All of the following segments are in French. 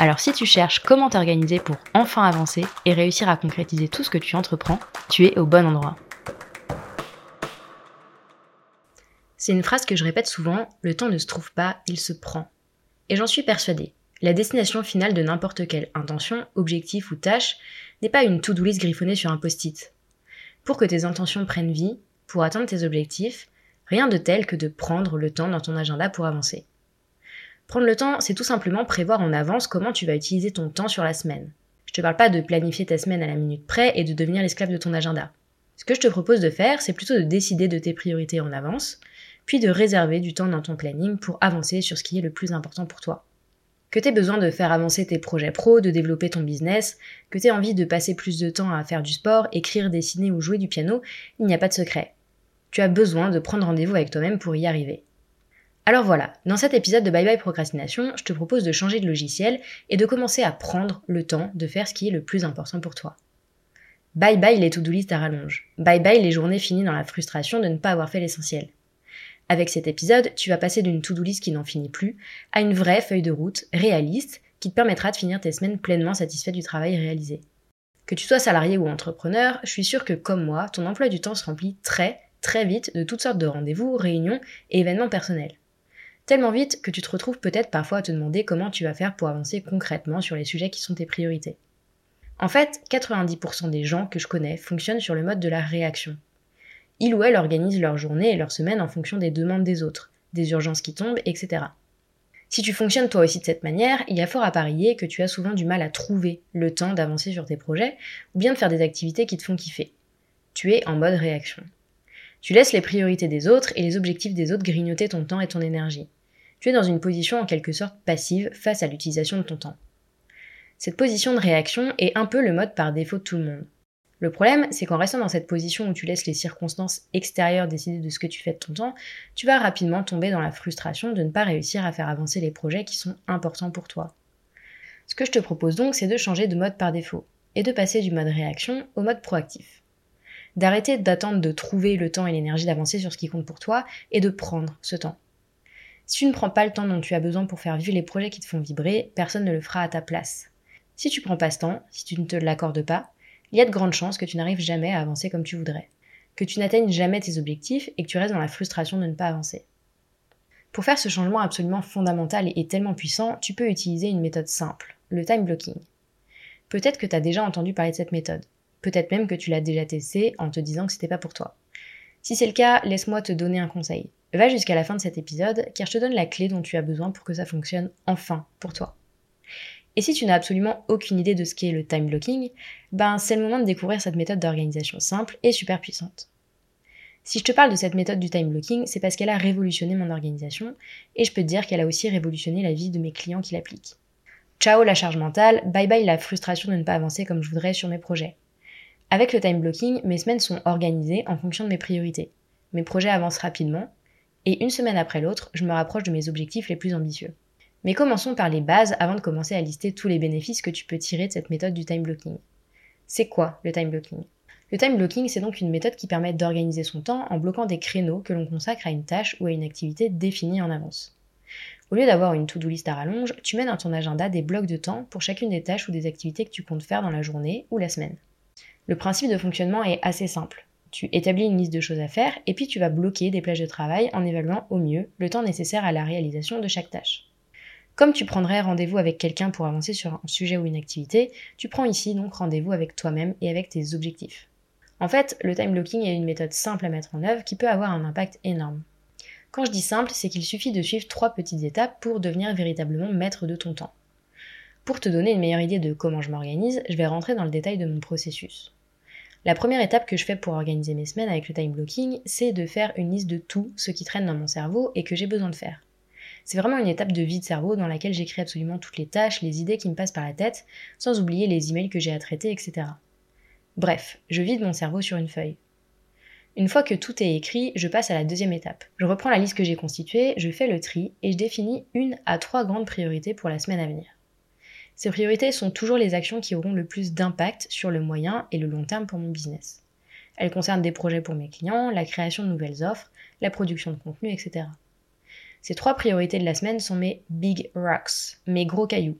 Alors si tu cherches comment t'organiser pour enfin avancer et réussir à concrétiser tout ce que tu entreprends, tu es au bon endroit. C'est une phrase que je répète souvent, le temps ne se trouve pas, il se prend. Et j'en suis persuadée. La destination finale de n'importe quelle intention, objectif ou tâche n'est pas une to-do griffonnée sur un post-it. Pour que tes intentions prennent vie, pour atteindre tes objectifs, rien de tel que de prendre le temps dans ton agenda pour avancer. Prendre le temps, c'est tout simplement prévoir en avance comment tu vas utiliser ton temps sur la semaine. Je te parle pas de planifier ta semaine à la minute près et de devenir l'esclave de ton agenda. Ce que je te propose de faire, c'est plutôt de décider de tes priorités en avance, puis de réserver du temps dans ton planning pour avancer sur ce qui est le plus important pour toi. Que tu aies besoin de faire avancer tes projets pro, de développer ton business, que tu aies envie de passer plus de temps à faire du sport, écrire, dessiner ou jouer du piano, il n'y a pas de secret. Tu as besoin de prendre rendez-vous avec toi-même pour y arriver. Alors voilà, dans cet épisode de Bye Bye Procrastination, je te propose de changer de logiciel et de commencer à prendre le temps de faire ce qui est le plus important pour toi. Bye bye les to-do list à rallonge. Bye bye les journées finies dans la frustration de ne pas avoir fait l'essentiel. Avec cet épisode, tu vas passer d'une to-do list qui n'en finit plus à une vraie feuille de route réaliste qui te permettra de finir tes semaines pleinement satisfait du travail réalisé. Que tu sois salarié ou entrepreneur, je suis sûre que comme moi, ton emploi du temps se remplit très, très vite de toutes sortes de rendez-vous, réunions et événements personnels. Tellement vite que tu te retrouves peut-être parfois à te demander comment tu vas faire pour avancer concrètement sur les sujets qui sont tes priorités. En fait, 90% des gens que je connais fonctionnent sur le mode de la réaction. Ils ou elles organisent leur journée et leur semaine en fonction des demandes des autres, des urgences qui tombent, etc. Si tu fonctionnes toi aussi de cette manière, il y a fort à parier que tu as souvent du mal à trouver le temps d'avancer sur tes projets ou bien de faire des activités qui te font kiffer. Tu es en mode réaction. Tu laisses les priorités des autres et les objectifs des autres grignoter ton temps et ton énergie. Tu es dans une position en quelque sorte passive face à l'utilisation de ton temps. Cette position de réaction est un peu le mode par défaut de tout le monde. Le problème, c'est qu'en restant dans cette position où tu laisses les circonstances extérieures décider de ce que tu fais de ton temps, tu vas rapidement tomber dans la frustration de ne pas réussir à faire avancer les projets qui sont importants pour toi. Ce que je te propose donc, c'est de changer de mode par défaut et de passer du mode réaction au mode proactif. D'arrêter d'attendre de trouver le temps et l'énergie d'avancer sur ce qui compte pour toi et de prendre ce temps. Si tu ne prends pas le temps dont tu as besoin pour faire vivre les projets qui te font vibrer, personne ne le fera à ta place. Si tu prends pas ce temps, si tu ne te l'accordes pas, il y a de grandes chances que tu n'arrives jamais à avancer comme tu voudrais, que tu n'atteignes jamais tes objectifs et que tu restes dans la frustration de ne pas avancer. Pour faire ce changement absolument fondamental et tellement puissant, tu peux utiliser une méthode simple, le time blocking. Peut-être que tu as déjà entendu parler de cette méthode. Peut-être même que tu l'as déjà testée en te disant que c'était pas pour toi. Si c'est le cas, laisse-moi te donner un conseil. Va jusqu'à la fin de cet épisode car je te donne la clé dont tu as besoin pour que ça fonctionne enfin pour toi. Et si tu n'as absolument aucune idée de ce qu'est le time blocking, ben c'est le moment de découvrir cette méthode d'organisation simple et super puissante. Si je te parle de cette méthode du time blocking, c'est parce qu'elle a révolutionné mon organisation et je peux te dire qu'elle a aussi révolutionné la vie de mes clients qui l'appliquent. Ciao la charge mentale, bye bye la frustration de ne pas avancer comme je voudrais sur mes projets. Avec le time blocking, mes semaines sont organisées en fonction de mes priorités. Mes projets avancent rapidement et une semaine après l'autre, je me rapproche de mes objectifs les plus ambitieux. Mais commençons par les bases avant de commencer à lister tous les bénéfices que tu peux tirer de cette méthode du time blocking. C'est quoi le time blocking? Le time blocking, c'est donc une méthode qui permet d'organiser son temps en bloquant des créneaux que l'on consacre à une tâche ou à une activité définie en avance. Au lieu d'avoir une to-do list à rallonge, tu mets dans ton agenda des blocs de temps pour chacune des tâches ou des activités que tu comptes faire dans la journée ou la semaine. Le principe de fonctionnement est assez simple. Tu établis une liste de choses à faire et puis tu vas bloquer des plages de travail en évaluant au mieux le temps nécessaire à la réalisation de chaque tâche. Comme tu prendrais rendez-vous avec quelqu'un pour avancer sur un sujet ou une activité, tu prends ici donc rendez-vous avec toi-même et avec tes objectifs. En fait, le time blocking est une méthode simple à mettre en œuvre qui peut avoir un impact énorme. Quand je dis simple, c'est qu'il suffit de suivre trois petites étapes pour devenir véritablement maître de ton temps. Pour te donner une meilleure idée de comment je m'organise, je vais rentrer dans le détail de mon processus. La première étape que je fais pour organiser mes semaines avec le time blocking, c'est de faire une liste de tout ce qui traîne dans mon cerveau et que j'ai besoin de faire. C'est vraiment une étape de vide cerveau dans laquelle j'écris absolument toutes les tâches, les idées qui me passent par la tête, sans oublier les emails que j'ai à traiter, etc. Bref, je vide mon cerveau sur une feuille. Une fois que tout est écrit, je passe à la deuxième étape. Je reprends la liste que j'ai constituée, je fais le tri et je définis une à trois grandes priorités pour la semaine à venir. Ces priorités sont toujours les actions qui auront le plus d'impact sur le moyen et le long terme pour mon business. Elles concernent des projets pour mes clients, la création de nouvelles offres, la production de contenu, etc. Ces trois priorités de la semaine sont mes big rocks, mes gros cailloux.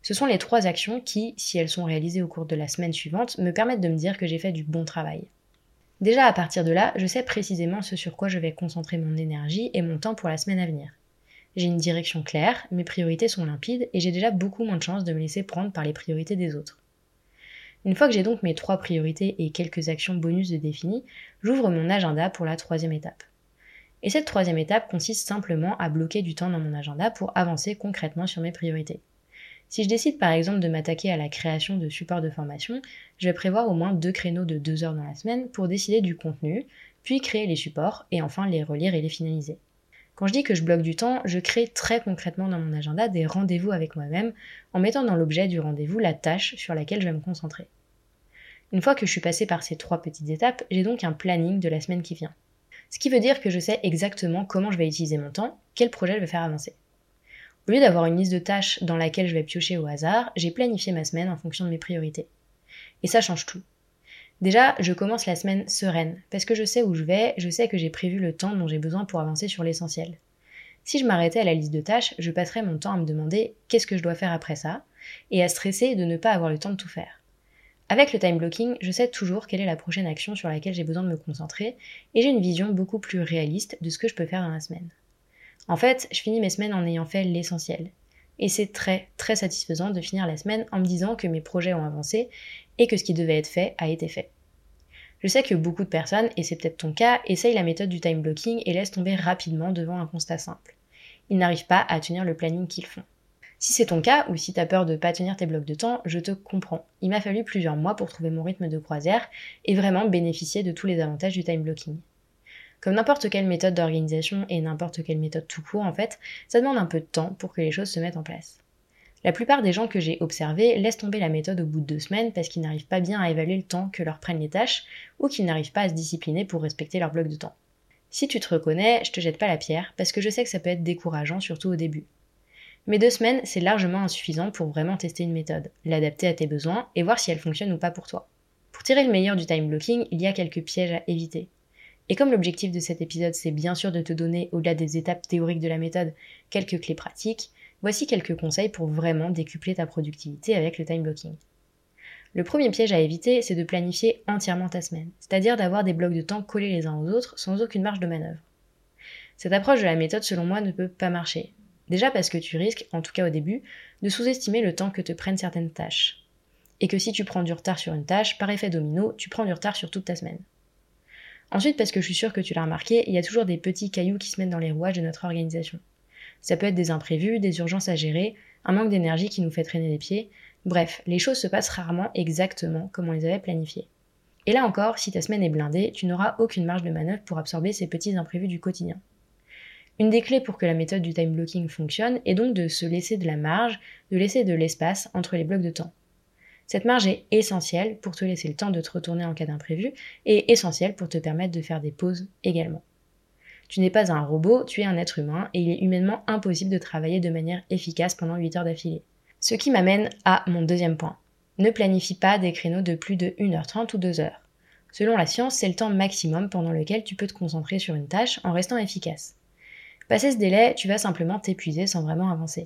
Ce sont les trois actions qui, si elles sont réalisées au cours de la semaine suivante, me permettent de me dire que j'ai fait du bon travail. Déjà à partir de là, je sais précisément ce sur quoi je vais concentrer mon énergie et mon temps pour la semaine à venir. J'ai une direction claire, mes priorités sont limpides et j'ai déjà beaucoup moins de chances de me laisser prendre par les priorités des autres. Une fois que j'ai donc mes trois priorités et quelques actions bonus de définies, j'ouvre mon agenda pour la troisième étape. Et cette troisième étape consiste simplement à bloquer du temps dans mon agenda pour avancer concrètement sur mes priorités. Si je décide par exemple de m'attaquer à la création de supports de formation, je vais prévoir au moins deux créneaux de deux heures dans la semaine pour décider du contenu, puis créer les supports et enfin les relire et les finaliser. Quand je dis que je bloque du temps, je crée très concrètement dans mon agenda des rendez-vous avec moi-même en mettant dans l'objet du rendez-vous la tâche sur laquelle je vais me concentrer. Une fois que je suis passée par ces trois petites étapes, j'ai donc un planning de la semaine qui vient. Ce qui veut dire que je sais exactement comment je vais utiliser mon temps, quel projet je vais faire avancer. Au lieu d'avoir une liste de tâches dans laquelle je vais piocher au hasard, j'ai planifié ma semaine en fonction de mes priorités. Et ça change tout. Déjà, je commence la semaine sereine, parce que je sais où je vais, je sais que j'ai prévu le temps dont j'ai besoin pour avancer sur l'essentiel. Si je m'arrêtais à la liste de tâches, je passerais mon temps à me demander qu'est-ce que je dois faire après ça, et à stresser de ne pas avoir le temps de tout faire. Avec le time blocking, je sais toujours quelle est la prochaine action sur laquelle j'ai besoin de me concentrer et j'ai une vision beaucoup plus réaliste de ce que je peux faire dans la semaine. En fait, je finis mes semaines en ayant fait l'essentiel. Et c'est très très satisfaisant de finir la semaine en me disant que mes projets ont avancé et que ce qui devait être fait a été fait. Je sais que beaucoup de personnes, et c'est peut-être ton cas, essayent la méthode du time blocking et laissent tomber rapidement devant un constat simple. Ils n'arrivent pas à tenir le planning qu'ils font. Si c'est ton cas, ou si t'as peur de pas tenir tes blocs de temps, je te comprends. Il m'a fallu plusieurs mois pour trouver mon rythme de croisière et vraiment bénéficier de tous les avantages du time blocking. Comme n'importe quelle méthode d'organisation et n'importe quelle méthode tout court en fait, ça demande un peu de temps pour que les choses se mettent en place. La plupart des gens que j'ai observés laissent tomber la méthode au bout de deux semaines parce qu'ils n'arrivent pas bien à évaluer le temps que leur prennent les tâches ou qu'ils n'arrivent pas à se discipliner pour respecter leur bloc de temps. Si tu te reconnais, je te jette pas la pierre parce que je sais que ça peut être décourageant surtout au début. Mais deux semaines, c'est largement insuffisant pour vraiment tester une méthode, l'adapter à tes besoins et voir si elle fonctionne ou pas pour toi. Pour tirer le meilleur du time blocking, il y a quelques pièges à éviter. Et comme l'objectif de cet épisode, c'est bien sûr de te donner, au-delà des étapes théoriques de la méthode, quelques clés pratiques, voici quelques conseils pour vraiment décupler ta productivité avec le time blocking. Le premier piège à éviter, c'est de planifier entièrement ta semaine, c'est-à-dire d'avoir des blocs de temps collés les uns aux autres sans aucune marge de manœuvre. Cette approche de la méthode, selon moi, ne peut pas marcher. Déjà parce que tu risques, en tout cas au début, de sous-estimer le temps que te prennent certaines tâches. Et que si tu prends du retard sur une tâche, par effet domino, tu prends du retard sur toute ta semaine. Ensuite, parce que je suis sûre que tu l'as remarqué, il y a toujours des petits cailloux qui se mettent dans les rouages de notre organisation. Ça peut être des imprévus, des urgences à gérer, un manque d'énergie qui nous fait traîner les pieds. Bref, les choses se passent rarement exactement comme on les avait planifiées. Et là encore, si ta semaine est blindée, tu n'auras aucune marge de manœuvre pour absorber ces petits imprévus du quotidien. Une des clés pour que la méthode du time blocking fonctionne est donc de se laisser de la marge, de laisser de l'espace entre les blocs de temps. Cette marge est essentielle pour te laisser le temps de te retourner en cas d'imprévu et essentielle pour te permettre de faire des pauses également. Tu n'es pas un robot, tu es un être humain et il est humainement impossible de travailler de manière efficace pendant 8 heures d'affilée. Ce qui m'amène à mon deuxième point. Ne planifie pas des créneaux de plus de 1h30 ou 2h. Selon la science, c'est le temps maximum pendant lequel tu peux te concentrer sur une tâche en restant efficace. Passer ce délai, tu vas simplement t'épuiser sans vraiment avancer.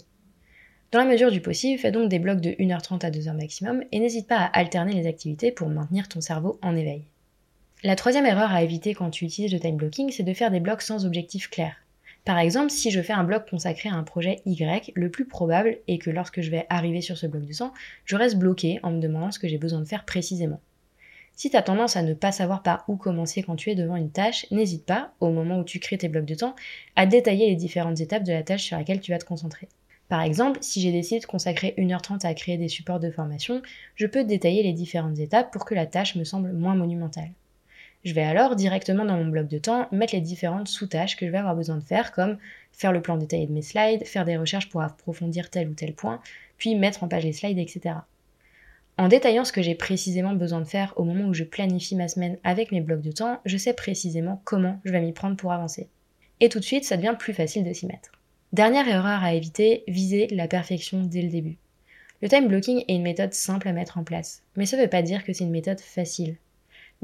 Dans la mesure du possible, fais donc des blocs de 1h30 à 2h maximum et n'hésite pas à alterner les activités pour maintenir ton cerveau en éveil. La troisième erreur à éviter quand tu utilises le time blocking, c'est de faire des blocs sans objectif clair. Par exemple, si je fais un bloc consacré à un projet Y, le plus probable est que lorsque je vais arriver sur ce bloc de temps, je reste bloqué en me demandant ce que j'ai besoin de faire précisément. Si tu as tendance à ne pas savoir par où commencer quand tu es devant une tâche, n'hésite pas, au moment où tu crées tes blocs de temps, à détailler les différentes étapes de la tâche sur laquelle tu vas te concentrer. Par exemple, si j'ai décidé de consacrer 1h30 à créer des supports de formation, je peux détailler les différentes étapes pour que la tâche me semble moins monumentale. Je vais alors directement dans mon bloc de temps mettre les différentes sous-tâches que je vais avoir besoin de faire, comme faire le plan détaillé de mes slides, faire des recherches pour approfondir tel ou tel point, puis mettre en page les slides, etc. En détaillant ce que j'ai précisément besoin de faire au moment où je planifie ma semaine avec mes blocs de temps, je sais précisément comment je vais m'y prendre pour avancer. Et tout de suite, ça devient plus facile de s'y mettre. Dernière erreur à éviter, viser la perfection dès le début. Le time blocking est une méthode simple à mettre en place, mais ça ne veut pas dire que c'est une méthode facile.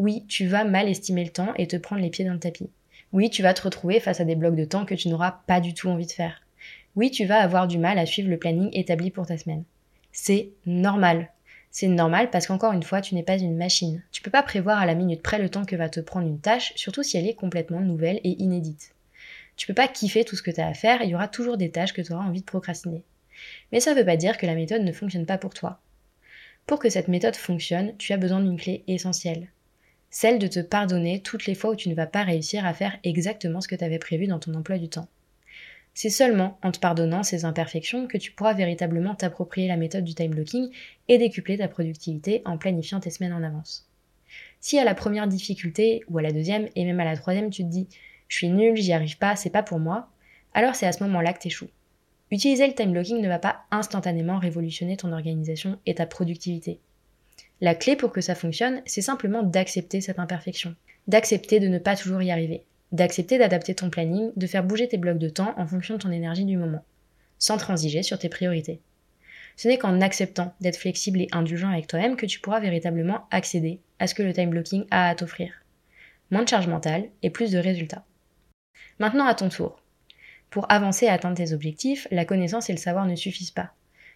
Oui, tu vas mal estimer le temps et te prendre les pieds dans le tapis. Oui, tu vas te retrouver face à des blocs de temps que tu n'auras pas du tout envie de faire. Oui, tu vas avoir du mal à suivre le planning établi pour ta semaine. C'est normal. C'est normal parce qu'encore une fois, tu n'es pas une machine. Tu peux pas prévoir à la minute près le temps que va te prendre une tâche, surtout si elle est complètement nouvelle et inédite. Tu peux pas kiffer tout ce que tu as à faire, il y aura toujours des tâches que tu auras envie de procrastiner. Mais ça ne veut pas dire que la méthode ne fonctionne pas pour toi. Pour que cette méthode fonctionne, tu as besoin d'une clé essentielle celle de te pardonner toutes les fois où tu ne vas pas réussir à faire exactement ce que tu avais prévu dans ton emploi du temps. C'est seulement en te pardonnant ces imperfections que tu pourras véritablement t'approprier la méthode du time blocking et décupler ta productivité en planifiant tes semaines en avance. Si à la première difficulté, ou à la deuxième, et même à la troisième, tu te dis je suis nul, j'y arrive pas, c'est pas pour moi, alors c'est à ce moment-là que t'échoues. Utiliser le time blocking ne va pas instantanément révolutionner ton organisation et ta productivité. La clé pour que ça fonctionne, c'est simplement d'accepter cette imperfection, d'accepter de ne pas toujours y arriver, d'accepter d'adapter ton planning, de faire bouger tes blocs de temps en fonction de ton énergie du moment, sans transiger sur tes priorités. Ce n'est qu'en acceptant d'être flexible et indulgent avec toi-même que tu pourras véritablement accéder à ce que le time blocking a à t'offrir. Moins de charge mentale et plus de résultats. Maintenant à ton tour. Pour avancer et atteindre tes objectifs, la connaissance et le savoir ne suffisent pas.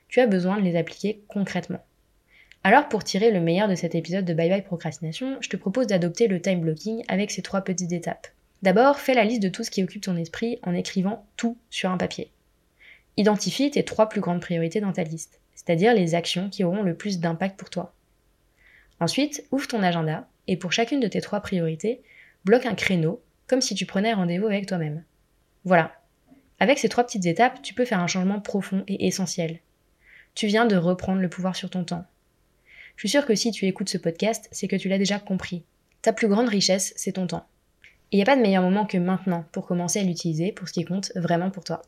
Tu as besoin de les appliquer concrètement. Alors pour tirer le meilleur de cet épisode de Bye Bye Procrastination, je te propose d'adopter le time blocking avec ces trois petites étapes. D'abord, fais la liste de tout ce qui occupe ton esprit en écrivant tout sur un papier. Identifie tes trois plus grandes priorités dans ta liste, c'est-à-dire les actions qui auront le plus d'impact pour toi. Ensuite, ouvre ton agenda et pour chacune de tes trois priorités, bloque un créneau comme si tu prenais rendez-vous avec toi-même. Voilà. Avec ces trois petites étapes, tu peux faire un changement profond et essentiel. Tu viens de reprendre le pouvoir sur ton temps. Je suis sûre que si tu écoutes ce podcast, c'est que tu l'as déjà compris. Ta plus grande richesse, c'est ton temps. Il n'y a pas de meilleur moment que maintenant pour commencer à l'utiliser pour ce qui compte vraiment pour toi.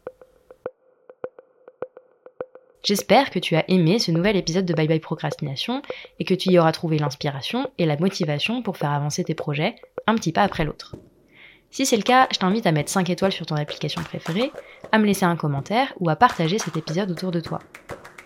J'espère que tu as aimé ce nouvel épisode de Bye Bye Procrastination et que tu y auras trouvé l'inspiration et la motivation pour faire avancer tes projets un petit pas après l'autre. Si c'est le cas, je t'invite à mettre 5 étoiles sur ton application préférée, à me laisser un commentaire ou à partager cet épisode autour de toi.